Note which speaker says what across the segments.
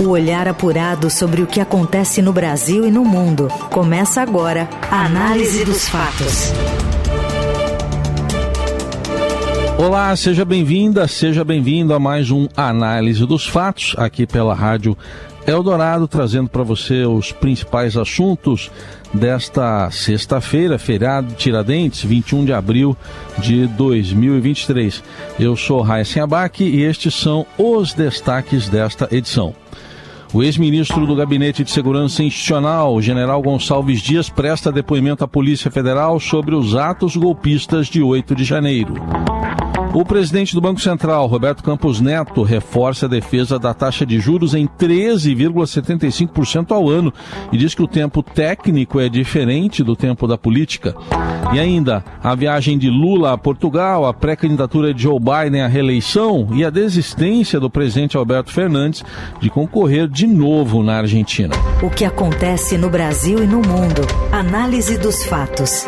Speaker 1: O olhar apurado sobre o que acontece no Brasil e no mundo. Começa agora a Análise dos Fatos.
Speaker 2: Olá, seja bem-vinda, seja bem-vindo a mais um Análise dos Fatos, aqui pela Rádio Eldorado, trazendo para você os principais assuntos desta sexta-feira, feriado de Tiradentes, 21 de abril de 2023. Eu sou Raíssa Abac e estes são os destaques desta edição. O ex-ministro do Gabinete de Segurança Institucional, general Gonçalves Dias, presta depoimento à Polícia Federal sobre os atos golpistas de 8 de janeiro. O presidente do Banco Central, Roberto Campos Neto, reforça a defesa da taxa de juros em 13,75% ao ano e diz que o tempo técnico é diferente do tempo da política. E ainda, a viagem de Lula a Portugal, a pré-candidatura de Joe Biden à reeleição e a desistência do presidente Alberto Fernandes de concorrer de novo na Argentina.
Speaker 1: O que acontece no Brasil e no mundo. Análise dos fatos.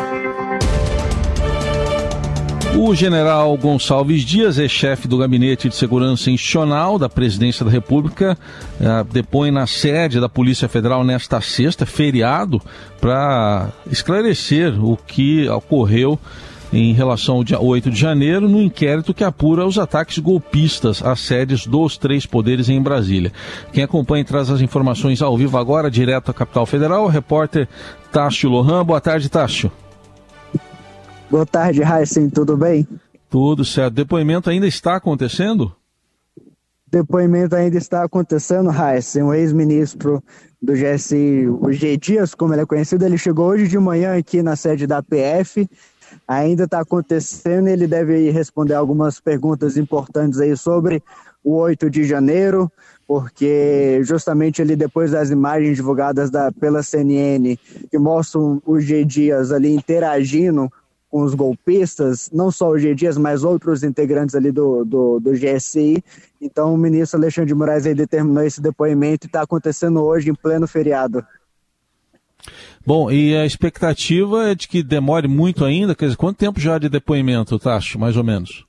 Speaker 2: O general Gonçalves Dias é chefe do Gabinete de Segurança Institucional da Presidência da República, uh, depõe na sede da Polícia Federal nesta sexta, feriado, para esclarecer o que ocorreu em relação ao dia 8 de janeiro, no inquérito que apura os ataques golpistas às sedes dos três poderes em Brasília. Quem acompanha e traz as informações ao vivo agora, direto à capital federal, o repórter Tássio Lohan. Boa tarde, Tássio.
Speaker 3: Boa tarde, Heisen, tudo bem?
Speaker 2: Tudo certo. Depoimento ainda está acontecendo?
Speaker 3: Depoimento ainda está acontecendo, Heisen. O ex-ministro do GSI, o G. Dias, como ele é conhecido, ele chegou hoje de manhã aqui na sede da PF. Ainda está acontecendo ele deve responder algumas perguntas importantes aí sobre o 8 de janeiro, porque justamente ali depois das imagens divulgadas da, pela CNN que mostram o G. Dias ali interagindo com os golpistas, não só o G. Dias, mas outros integrantes ali do, do, do GSI. Então o ministro Alexandre de Moraes aí determinou esse depoimento e está acontecendo hoje em pleno feriado.
Speaker 2: Bom, e a expectativa é de que demore muito ainda? Quer dizer, quanto tempo já de depoimento, Tacho, mais ou menos?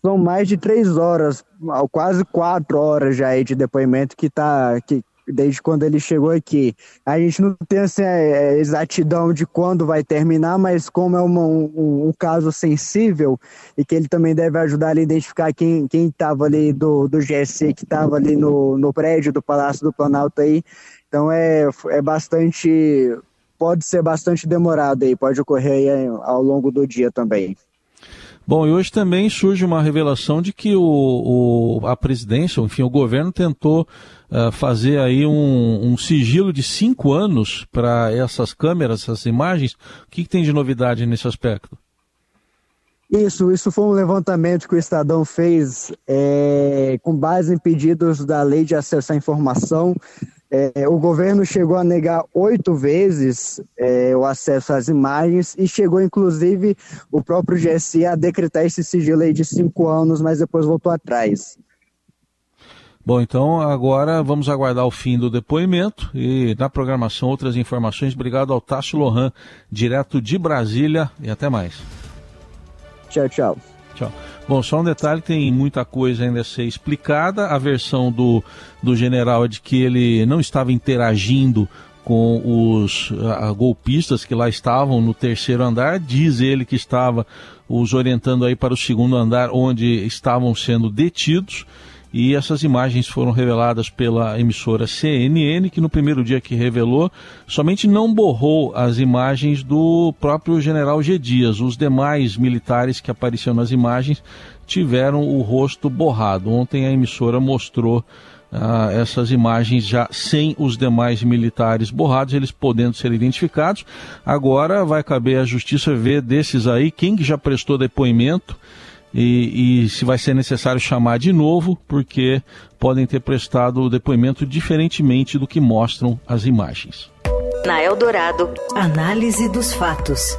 Speaker 3: São mais de três horas, quase quatro horas já aí de depoimento que, tá, que, desde quando ele chegou aqui. A gente não tem assim, a é, é, exatidão de quando vai terminar, mas como é uma, um, um, caso sensível e que ele também deve ajudar a identificar quem estava ali do, do GSC, que estava ali no, no prédio do Palácio do Planalto aí. Então é, é bastante. Pode ser bastante demorado aí, pode ocorrer aí ao longo do dia também.
Speaker 2: Bom, e hoje também surge uma revelação de que o, o a presidência, enfim, o governo tentou uh, fazer aí um, um, sigilo de cinco anos para essas câmeras, essas imagens. O que, que tem de novidade nesse aspecto?
Speaker 3: Isso, isso foi um levantamento que o Estadão fez é, com base em pedidos da Lei de Acesso à Informação é, o governo chegou a negar oito vezes é, o acesso às imagens e chegou, inclusive, o próprio GSI a decretar esse sigilo aí de cinco anos, mas depois voltou atrás.
Speaker 2: Bom, então agora vamos aguardar o fim do depoimento e na programação outras informações. Obrigado ao Tássio Lohan, direto de Brasília e até mais.
Speaker 3: Tchau, tchau.
Speaker 2: Tchau. Bom, só um detalhe, tem muita coisa ainda a ser explicada. A versão do, do general é de que ele não estava interagindo com os uh, golpistas que lá estavam no terceiro andar. Diz ele que estava os orientando aí para o segundo andar, onde estavam sendo detidos e essas imagens foram reveladas pela emissora CNN, que no primeiro dia que revelou, somente não borrou as imagens do próprio general G. Dias. Os demais militares que apareceram nas imagens tiveram o rosto borrado. Ontem a emissora mostrou ah, essas imagens já sem os demais militares borrados, eles podendo ser identificados. Agora vai caber à justiça ver desses aí quem já prestou depoimento e, e, se vai ser necessário chamar de novo, porque podem ter prestado o depoimento diferentemente do que mostram as imagens.
Speaker 1: Na Eldorado, análise dos fatos.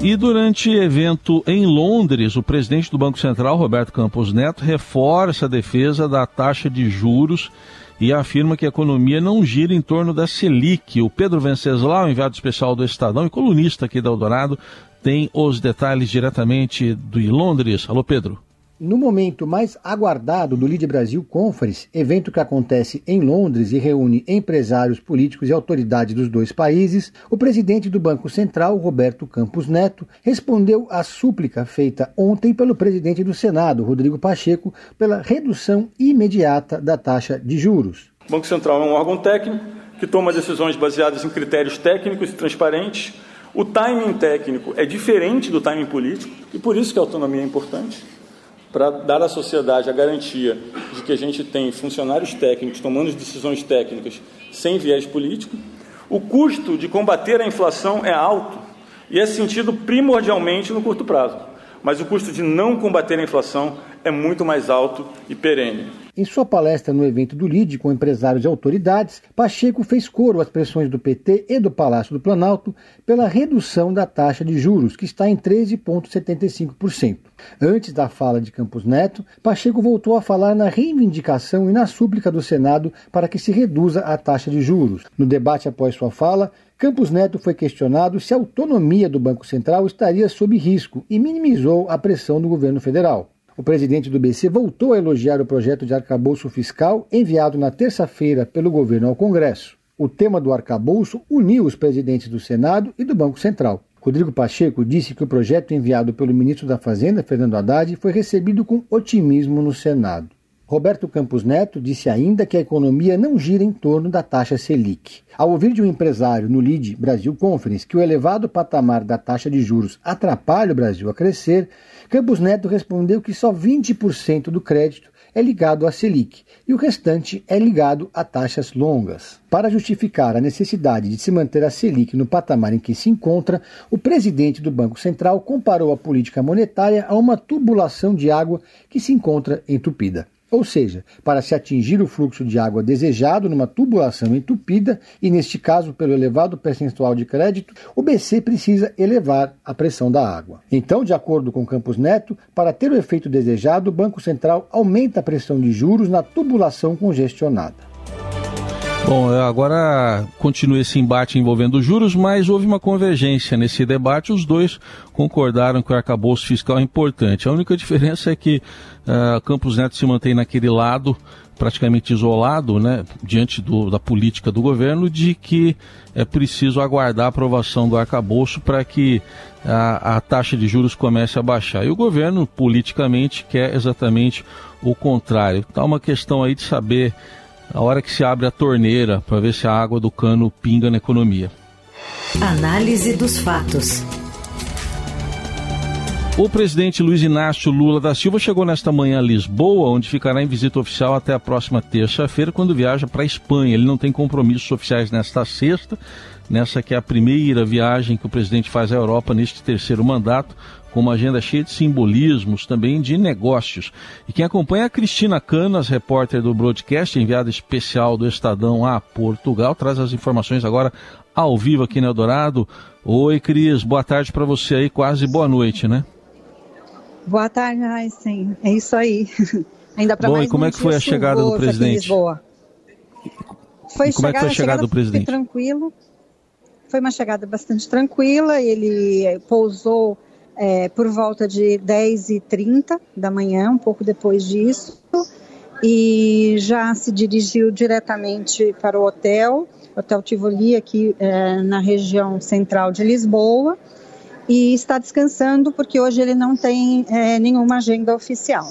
Speaker 2: E durante evento em Londres, o presidente do Banco Central, Roberto Campos Neto, reforça a defesa da taxa de juros e afirma que a economia não gira em torno da Selic. O Pedro Venceslau, enviado especial do Estadão e colunista aqui da Eldorado, tem os detalhes diretamente de Londres. Alô, Pedro.
Speaker 4: No momento mais aguardado do Lead Brasil Conference, evento que acontece em Londres e reúne empresários, políticos e autoridades dos dois países, o presidente do Banco Central, Roberto Campos Neto, respondeu à súplica feita ontem pelo presidente do Senado, Rodrigo Pacheco, pela redução imediata da taxa de juros.
Speaker 5: O Banco Central é um órgão técnico que toma decisões baseadas em critérios técnicos e transparentes. O timing técnico é diferente do timing político e por isso que a autonomia é importante para dar à sociedade a garantia de que a gente tem funcionários técnicos tomando decisões técnicas sem viés político. O custo de combater a inflação é alto e é sentido primordialmente no curto prazo, mas o custo de não combater a inflação é muito mais alto e perene.
Speaker 4: Em sua palestra no evento do LIDE com empresários e autoridades, Pacheco fez coro às pressões do PT e do Palácio do Planalto pela redução da taxa de juros, que está em 13,75%. Antes da fala de Campos Neto, Pacheco voltou a falar na reivindicação e na súplica do Senado para que se reduza a taxa de juros. No debate após sua fala, Campos Neto foi questionado se a autonomia do Banco Central estaria sob risco e minimizou a pressão do governo federal. O presidente do BC voltou a elogiar o projeto de arcabouço fiscal enviado na terça-feira pelo governo ao Congresso. O tema do arcabouço uniu os presidentes do Senado e do Banco Central. Rodrigo Pacheco disse que o projeto enviado pelo ministro da Fazenda, Fernando Haddad, foi recebido com otimismo no Senado. Roberto Campos Neto disse ainda que a economia não gira em torno da taxa Selic. Ao ouvir de um empresário no LID Brasil Conference que o elevado patamar da taxa de juros atrapalha o Brasil a crescer, Campos Neto respondeu que só 20% do crédito é ligado à Selic e o restante é ligado a taxas longas. Para justificar a necessidade de se manter a Selic no patamar em que se encontra, o presidente do Banco Central comparou a política monetária a uma tubulação de água que se encontra entupida. Ou seja, para se atingir o fluxo de água desejado numa tubulação entupida, e neste caso pelo elevado percentual de crédito, o BC precisa elevar a pressão da água. Então, de acordo com Campos Neto, para ter o efeito desejado, o Banco Central aumenta a pressão de juros na tubulação congestionada.
Speaker 2: Bom, agora continua esse embate envolvendo juros, mas houve uma convergência nesse debate. Os dois concordaram que o arcabouço fiscal é importante. A única diferença é que uh, Campos Neto se mantém naquele lado praticamente isolado, né, diante do, da política do governo, de que é preciso aguardar a aprovação do arcabouço para que a, a taxa de juros comece a baixar. E o governo, politicamente, quer exatamente o contrário. Está uma questão aí de saber a hora que se abre a torneira para ver se a água do cano pinga na economia.
Speaker 1: Análise dos fatos.
Speaker 2: O presidente Luiz Inácio Lula da Silva chegou nesta manhã a Lisboa, onde ficará em visita oficial até a próxima terça-feira, quando viaja para a Espanha. Ele não tem compromissos oficiais nesta sexta, nessa que é a primeira viagem que o presidente faz à Europa neste terceiro mandato com uma agenda cheia de simbolismos, também de negócios. E quem acompanha é a Cristina Canas, repórter do broadcast, enviada especial do Estadão a Portugal, traz as informações agora ao vivo aqui no Eldorado. Oi, Cris, boa tarde para você aí, quase boa noite, né?
Speaker 6: Boa tarde, sim, é isso aí. Ainda para mais
Speaker 2: e como é que foi a chegada do presidente?
Speaker 6: Foi
Speaker 2: e como é que foi a chegada do presidente?
Speaker 6: Foi tranquilo. Foi uma chegada bastante tranquila. Ele pousou é, por volta de 10h30 da manhã, um pouco depois disso, e já se dirigiu diretamente para o hotel, Hotel Tivoli, aqui é, na região central de Lisboa, e está descansando porque hoje ele não tem é, nenhuma agenda oficial.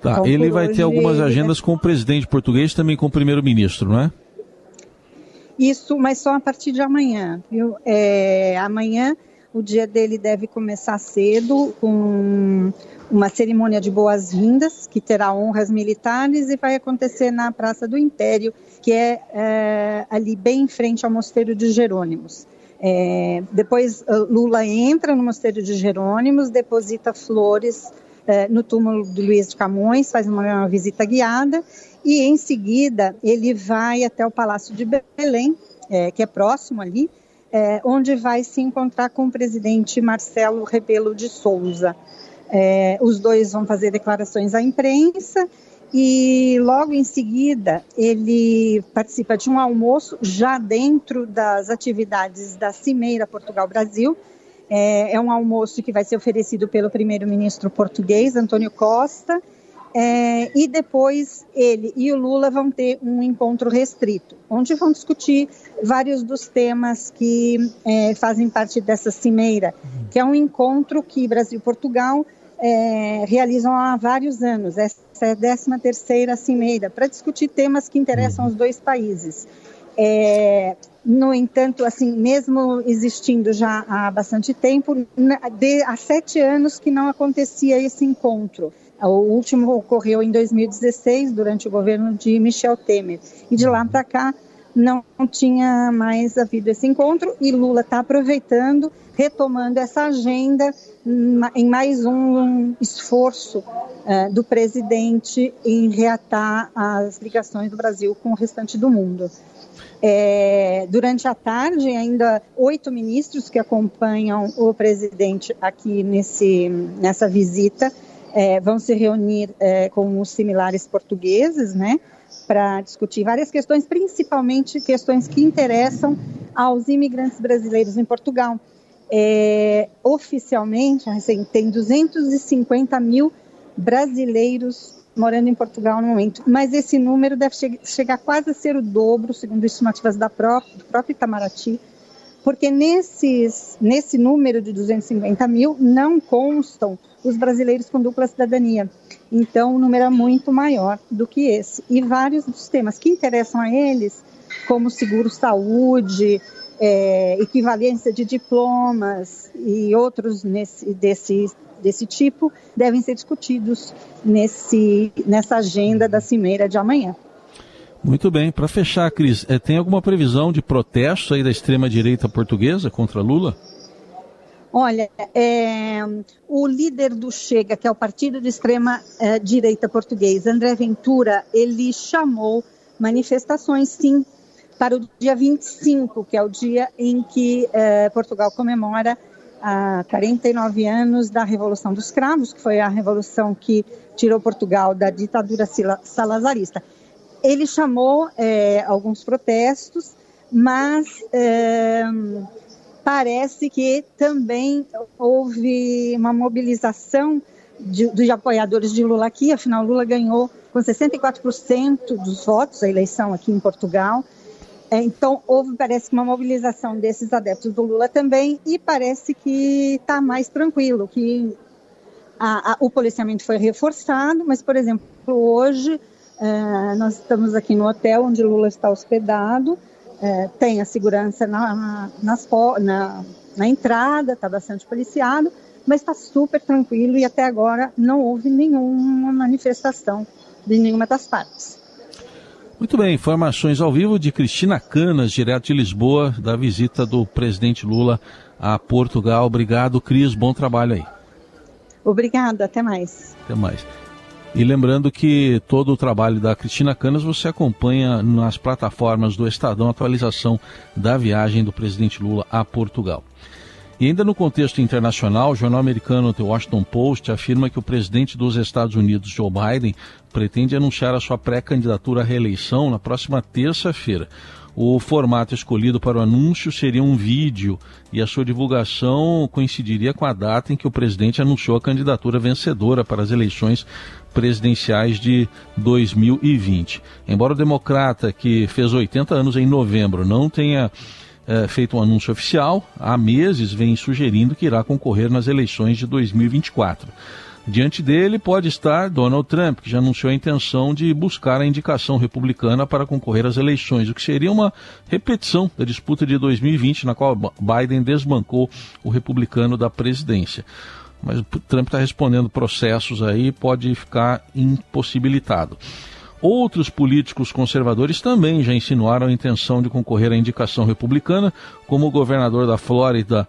Speaker 2: Tá, então, ele vai ter algumas agendas com o presidente português também com o primeiro-ministro, não é?
Speaker 6: Isso, mas só a partir de amanhã. Viu? É, amanhã o dia dele deve começar cedo com uma cerimônia de boas-vindas que terá honras militares e vai acontecer na Praça do Império, que é, é ali bem em frente ao Mosteiro de Jerônimos. É, depois Lula entra no Mosteiro de Jerônimos, deposita flores é, no túmulo de Luiz de Camões, faz uma, uma visita guiada e em seguida ele vai até o Palácio de Belém, é, que é próximo ali, é, onde vai se encontrar com o presidente Marcelo Rebelo de Souza. É, os dois vão fazer declarações à imprensa e logo em seguida ele participa de um almoço já dentro das atividades da Cimeira Portugal-Brasil, É, é um almoço que vai ser oferecido pelo primeiro-ministro português, Antônio Costa, é, e depois ele e o Lula vão ter um encontro restrito, onde vão discutir vários dos temas que é, fazem parte dessa cimeira, que é um encontro que Brasil e Portugal é, realizam há vários anos. Essa é a 13 terceira cimeira, para discutir temas que interessam os dois países. É, no entanto, assim, mesmo existindo já há bastante tempo, de, há sete anos que não acontecia esse encontro. O último ocorreu em 2016, durante o governo de Michel Temer. E de lá para cá não tinha mais havido esse encontro e Lula está aproveitando, retomando essa agenda em mais um esforço uh, do presidente em reatar as ligações do Brasil com o restante do mundo. É, durante a tarde, ainda oito ministros que acompanham o presidente aqui nesse, nessa visita é, vão se reunir é, com os similares portugueses, né, para discutir várias questões, principalmente questões que interessam aos imigrantes brasileiros em Portugal. É, oficialmente, assim, tem 250 mil brasileiros morando em Portugal no momento, mas esse número deve che chegar quase a ser o dobro, segundo estimativas da própria, do próprio Itamaraty, porque nesses, nesse número de 250 mil não constam os brasileiros com dupla cidadania. Então, o número é muito maior do que esse. E vários dos temas que interessam a eles, como seguro-saúde, é, equivalência de diplomas e outros nesse, desse, desse tipo, devem ser discutidos nesse, nessa agenda da Cimeira de amanhã.
Speaker 2: Muito bem. Para fechar, Cris, é, tem alguma previsão de protesto aí da extrema-direita portuguesa contra Lula?
Speaker 6: Olha, é, o líder do Chega, que é o partido de extrema é, direita português, André Ventura, ele chamou manifestações, sim, para o dia 25, que é o dia em que é, Portugal comemora há 49 anos da Revolução dos Cravos, que foi a revolução que tirou Portugal da ditadura salazarista. Ele chamou é, alguns protestos, mas é, parece que também houve uma mobilização de, dos apoiadores de Lula aqui, afinal Lula ganhou com 64% dos votos a eleição aqui em Portugal. É, então houve, parece uma mobilização desses adeptos do Lula também e parece que está mais tranquilo, que a, a, o policiamento foi reforçado, mas por exemplo hoje é, nós estamos aqui no hotel onde Lula está hospedado é, tem a segurança na, nas, na, na entrada, está bastante policiado, mas está super tranquilo e até agora não houve nenhuma manifestação de nenhuma das partes.
Speaker 2: Muito bem, informações ao vivo de Cristina Canas, direto de Lisboa, da visita do presidente Lula a Portugal. Obrigado, Cris, bom trabalho aí.
Speaker 6: Obrigada, até mais.
Speaker 2: Até mais. E lembrando que todo o trabalho da Cristina Canas você acompanha nas plataformas do Estadão, atualização da viagem do presidente Lula a Portugal. E ainda no contexto internacional, o jornal americano The Washington Post afirma que o presidente dos Estados Unidos, Joe Biden, pretende anunciar a sua pré-candidatura à reeleição na próxima terça-feira. O formato escolhido para o anúncio seria um vídeo e a sua divulgação coincidiria com a data em que o presidente anunciou a candidatura vencedora para as eleições presidenciais de 2020. Embora o democrata, que fez 80 anos em novembro, não tenha é, feito um anúncio oficial, há meses vem sugerindo que irá concorrer nas eleições de 2024. Diante dele pode estar Donald Trump, que já anunciou a intenção de buscar a indicação republicana para concorrer às eleições, o que seria uma repetição da disputa de 2020, na qual Biden desbancou o republicano da presidência. Mas o Trump está respondendo processos aí pode ficar impossibilitado. Outros políticos conservadores também já insinuaram a intenção de concorrer à indicação republicana, como o governador da Flórida,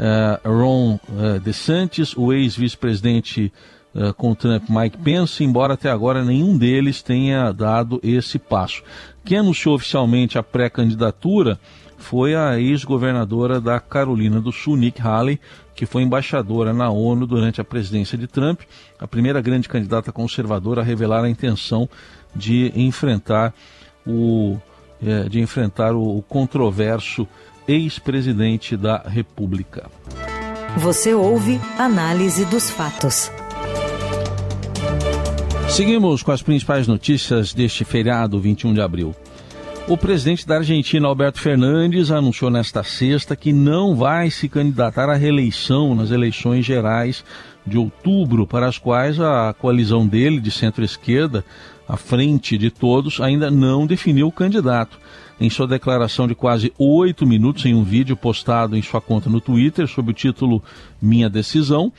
Speaker 2: uh, Ron uh, DeSantis, o ex-vice-presidente uh, com Trump Mike Pence, embora até agora nenhum deles tenha dado esse passo. Quem anunciou oficialmente a pré-candidatura foi a ex-governadora da Carolina do Sul, Nick Haley, que foi embaixadora na ONU durante a presidência de Trump, a primeira grande candidata conservadora a revelar a intenção de enfrentar o, de enfrentar o controverso ex-presidente da República.
Speaker 1: Você ouve Análise dos Fatos.
Speaker 2: Seguimos com as principais notícias deste feriado 21 de abril. O presidente da Argentina, Alberto Fernandes, anunciou nesta sexta que não vai se candidatar à reeleição nas eleições gerais de outubro, para as quais a coalizão dele de centro-esquerda, à frente de todos, ainda não definiu o candidato. Em sua declaração de quase oito minutos em um vídeo postado em sua conta no Twitter sob o título Minha Decisão,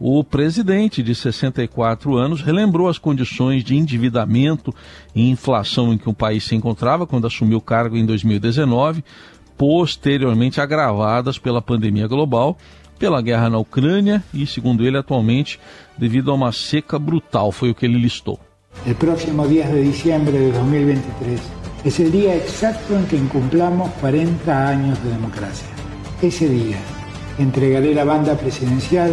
Speaker 2: o presidente, de 64 anos, relembrou as condições de endividamento e inflação em que o país se encontrava quando assumiu o cargo em 2019, posteriormente agravadas pela pandemia global, pela guerra na Ucrânia e, segundo ele, atualmente devido a uma seca brutal. Foi o que ele listou.
Speaker 7: O próximo 10 de diciembre de 2023 é o dia exato em que incumplamos 40 anos de democracia. Esse dia entregaré a banda presidencial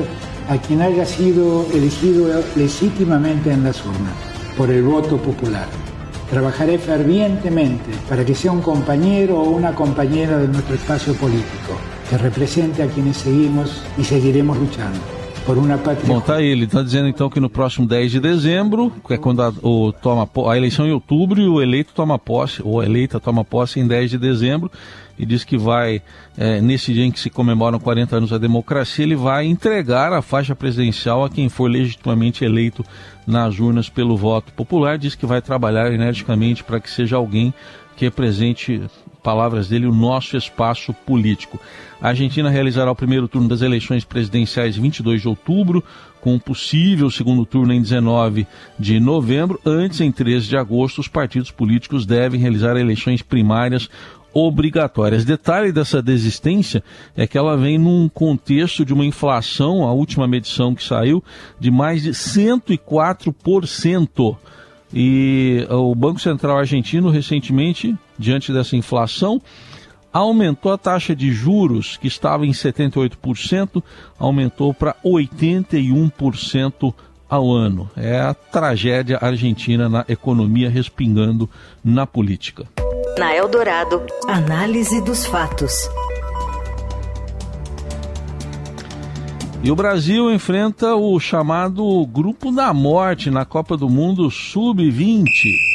Speaker 7: a quien haya sido elegido legítimamente en las urnas por el voto popular. Trabajaré fervientemente para que sea un compañero o una compañera de nuestro espacio político, que represente a quienes seguimos y seguiremos luchando. Por uma.
Speaker 2: Bom, tá aí. Ele está dizendo então que no próximo 10 de dezembro, que é quando a, o, toma, a eleição em outubro e o eleito toma posse, ou a eleita toma posse em 10 de dezembro, e diz que vai, é, nesse dia em que se comemoram 40 anos da democracia, ele vai entregar a faixa presidencial a quem for legitimamente eleito nas urnas pelo voto popular. Diz que vai trabalhar energicamente para que seja alguém que represente, palavras dele, o nosso espaço político. A Argentina realizará o primeiro turno das eleições presidenciais em 22 de outubro, com um possível segundo turno em 19 de novembro. Antes, em 13 de agosto, os partidos políticos devem realizar eleições primárias obrigatórias. Detalhe dessa desistência é que ela vem num contexto de uma inflação, a última medição que saiu, de mais de 104%. E o Banco Central argentino recentemente, diante dessa inflação, aumentou a taxa de juros, que estava em 78%, aumentou para 81% ao ano. É a tragédia argentina na economia respingando na política.
Speaker 1: Na Eldorado, análise dos fatos.
Speaker 2: E o Brasil enfrenta o chamado Grupo da Morte na Copa do Mundo Sub-20.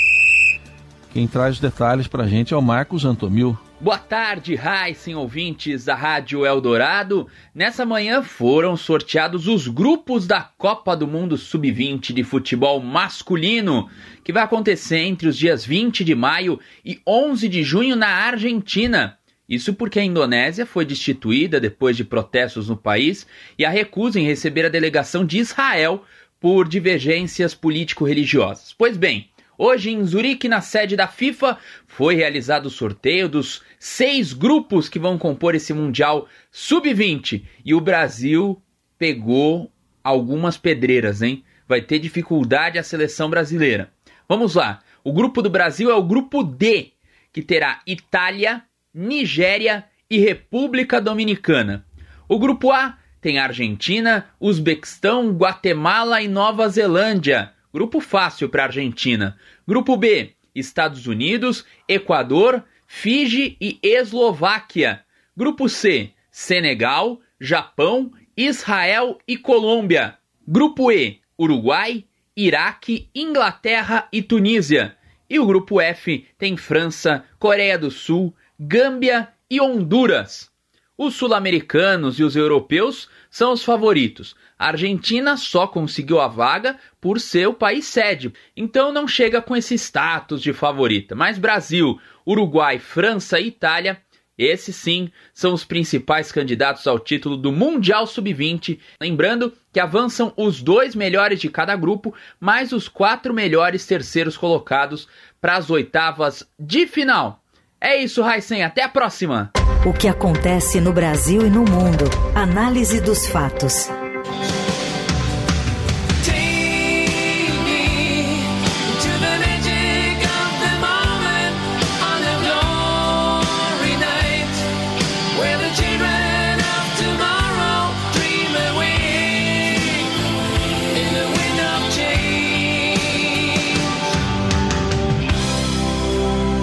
Speaker 2: Quem traz detalhes para a gente é o Marcos Antomil.
Speaker 8: Boa tarde, Heisen, ouvintes da Rádio Eldorado. Nessa manhã foram sorteados os grupos da Copa do Mundo Sub-20 de futebol masculino, que vai acontecer entre os dias 20 de maio e 11 de junho na Argentina. Isso porque a Indonésia foi destituída depois de protestos no país e a recusa em receber a delegação de Israel por divergências político-religiosas. Pois bem, Hoje, em Zurique, na sede da FIFA, foi realizado o sorteio dos seis grupos que vão compor esse Mundial Sub-20. E o Brasil pegou algumas pedreiras, hein? Vai ter dificuldade a seleção brasileira. Vamos lá. O grupo do Brasil é o grupo D, que terá Itália, Nigéria e República Dominicana. O grupo A tem Argentina, Uzbequistão, Guatemala e Nova Zelândia. Grupo fácil para a Argentina. Grupo B: Estados Unidos, Equador, Fiji e Eslováquia. Grupo C: Senegal, Japão, Israel e Colômbia. Grupo E: Uruguai, Iraque, Inglaterra e Tunísia. E o grupo F tem França, Coreia do Sul, Gâmbia e Honduras. Os sul-americanos e os europeus são os favoritos. A Argentina só conseguiu a vaga por ser o país sede, então não chega com esse status de favorita. Mas Brasil, Uruguai, França e Itália, esses sim são os principais candidatos ao título do Mundial Sub-20. Lembrando que avançam os dois melhores de cada grupo, mais os quatro melhores terceiros colocados para as oitavas de final. É isso, Raicen. Até a próxima!
Speaker 1: O que acontece no Brasil e no mundo. Análise dos fatos.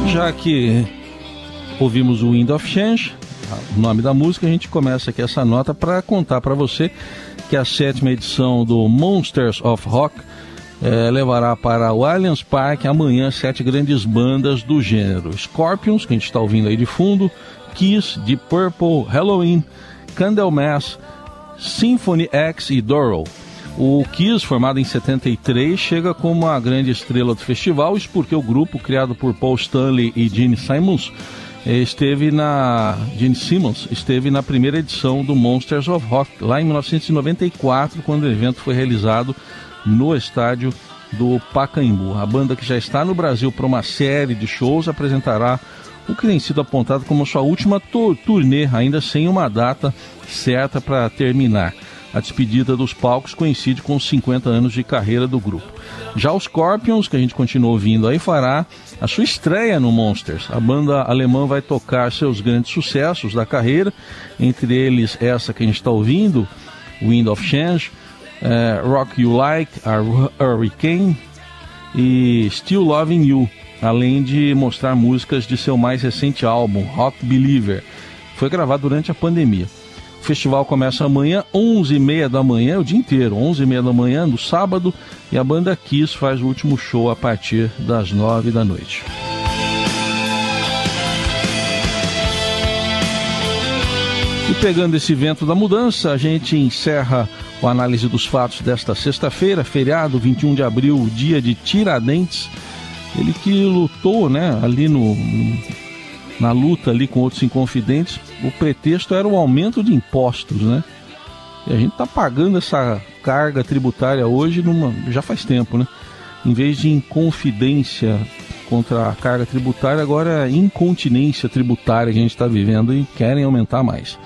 Speaker 2: Já que ouvimos o Wind of Change, o nome da música, a gente começa aqui essa nota para contar para você que a sétima edição do Monsters of Rock é, levará para o Allianz Parque amanhã sete grandes bandas do gênero: Scorpions, que a gente está ouvindo aí de fundo, Kiss, Deep Purple, Halloween, Candlemass, Symphony X e Doro. O Kiss, formado em 73, chega como a grande estrela do festival, isso porque o grupo, criado por Paul Stanley e Gene Simons, esteve na Gene Simmons esteve na primeira edição do Monsters of Rock lá em 1994 quando o evento foi realizado no estádio do Pacaembu. A banda que já está no Brasil para uma série de shows apresentará o que tem sido apontado como sua última turnê, ainda sem uma data certa para terminar. A despedida dos palcos coincide com os 50 anos de carreira do grupo. Já os Scorpions, que a gente continua ouvindo aí, fará a sua estreia no Monsters. A banda alemã vai tocar seus grandes sucessos da carreira, entre eles essa que a gente está ouvindo, Wind of Change, uh, Rock You Like, a Hurricane e Still Loving You, além de mostrar músicas de seu mais recente álbum, Rock Believer. Foi gravado durante a pandemia. Festival começa amanhã, 11h30 da manhã, o dia inteiro, 11h30 da manhã, no sábado, e a banda Kiss faz o último show a partir das 9 da noite. E pegando esse vento da mudança, a gente encerra o análise dos fatos desta sexta-feira, feriado 21 de abril, dia de Tiradentes. Ele que lutou, né, ali no, na luta ali com outros inconfidentes, o pretexto era o aumento de impostos, né? E a gente está pagando essa carga tributária hoje numa, já faz tempo, né? Em vez de inconfidência contra a carga tributária, agora é incontinência tributária que a gente está vivendo e querem aumentar mais.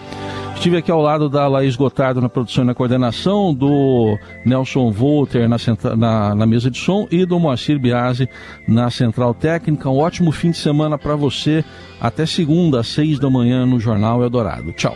Speaker 2: Estive aqui ao lado da Laís Gotardo na produção e na coordenação, do Nelson Volter na, na, na, mesa de som e do Moacir Biasi na central técnica. Um ótimo fim de semana para você. Até segunda, às seis da manhã, no Jornal Eldorado. Tchau.